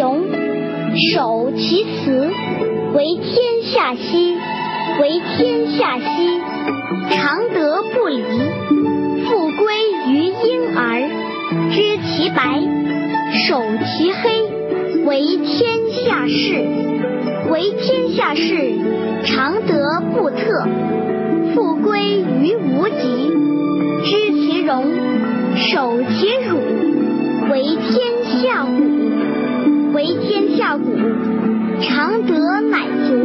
雄，守其雌，为天下溪，为天下溪，常德不离，复归于婴儿。知其白，守其黑，为天下事，为天下事，常德不特，复归于无极。知其荣，守其辱，为天下谷，为天下谷，常德乃足，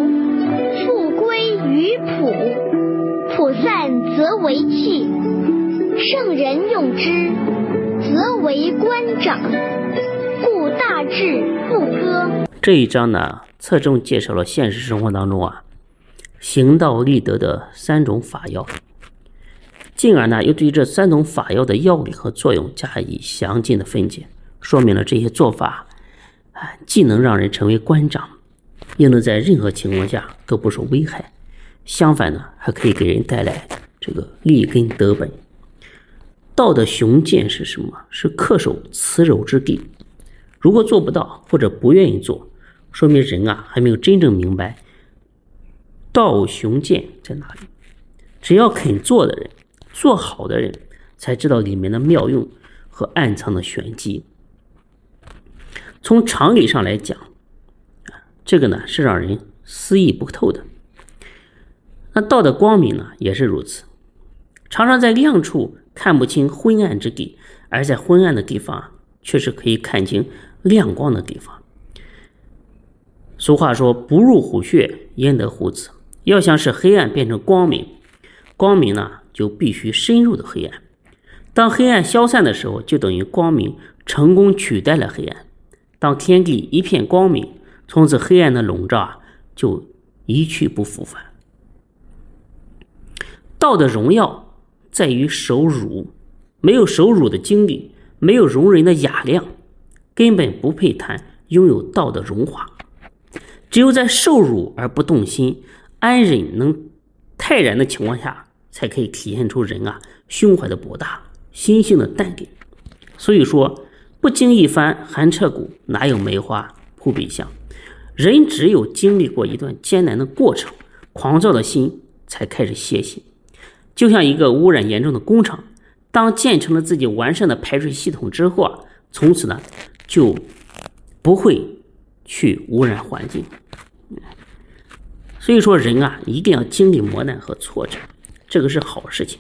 复归于朴，朴散则为器，圣人用之，则为官长，故大治不割。这一章呢，侧重介绍了现实生活当中啊，行道立德的三种法要。进而呢，又对这三种法要的要领和作用加以详尽的分解，说明了这些做法啊，既能让人成为官长，又能在任何情况下都不受危害，相反呢，还可以给人带来这个立根得本。道的雄健是什么？是恪守慈柔之地。如果做不到或者不愿意做，说明人啊还没有真正明白道雄健在哪里。只要肯做的人。做好的人才知道里面的妙用和暗藏的玄机。从常理上来讲，这个呢是让人思议不透的。那道的光明呢也是如此，常常在亮处看不清昏暗之地，而在昏暗的地方却是可以看清亮光的地方。俗话说：“不入虎穴，焉得虎子。”要想使黑暗变成光明，光明呢？就必须深入的黑暗。当黑暗消散的时候，就等于光明成功取代了黑暗。当天地一片光明，从此黑暗的笼罩啊就一去不复返。道的荣耀在于守辱，没有守辱的经历，没有容人的雅量，根本不配谈拥有道的荣华。只有在受辱而不动心、安忍能泰然的情况下。才可以体现出人啊胸怀的博大，心性的淡定。所以说，不经一番寒彻骨，哪有梅花扑鼻香？人只有经历过一段艰难的过程，狂躁的心才开始歇息。就像一个污染严重的工厂，当建成了自己完善的排水系统之后啊，从此呢就不会去污染环境。所以说，人啊一定要经历磨难和挫折。这个是好事情。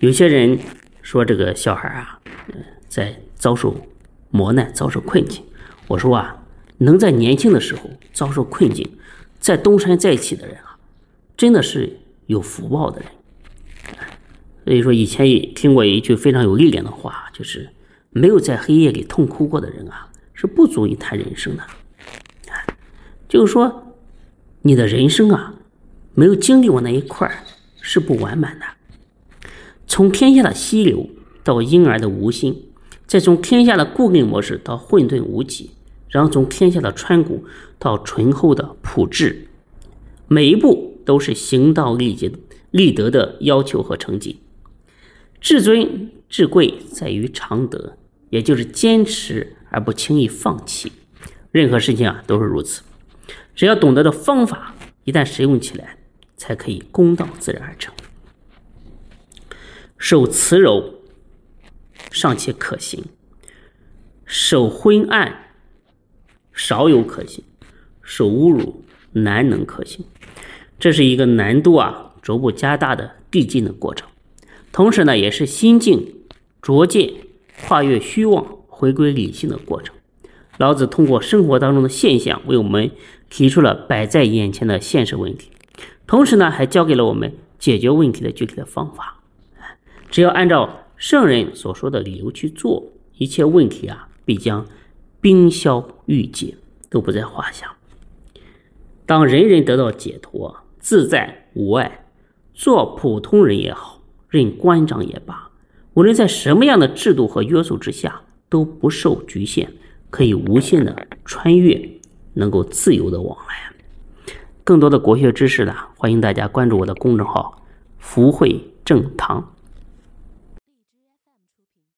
有些人说这个小孩啊，嗯在遭受磨难、遭受困境。我说啊，能在年轻的时候遭受困境，在东山再起的人啊，真的是有福报的人。所以说，以前也听过一句非常有力量的话，就是没有在黑夜里痛哭过的人啊，是不足以谈人生的。就是说，你的人生啊。没有经历过那一块是不完满的。从天下的溪流到婴儿的无心，再从天下的固定模式到混沌无极，然后从天下的川谷到醇厚的朴质，每一步都是行道立节、立德的要求和成绩。至尊至贵在于常德，也就是坚持而不轻易放弃。任何事情啊都是如此，只要懂得的方法，一旦使用起来。才可以公道自然而成。守慈柔尚且可行，守昏暗少有可行，守侮辱难能可行。这是一个难度啊逐步加大的递进的过程，同时呢，也是心境逐渐跨越虚妄、回归理性的过程。老子通过生活当中的现象，为我们提出了摆在眼前的现实问题。同时呢，还教给了我们解决问题的具体的方法。只要按照圣人所说的理由去做，一切问题啊，必将冰消玉解，都不在话下。当人人得到解脱、自在无碍，做普通人也好，任官长也罢，无论在什么样的制度和约束之下，都不受局限，可以无限的穿越，能够自由的往来。更多的国学知识呢，欢迎大家关注我的公众号“福慧正堂”。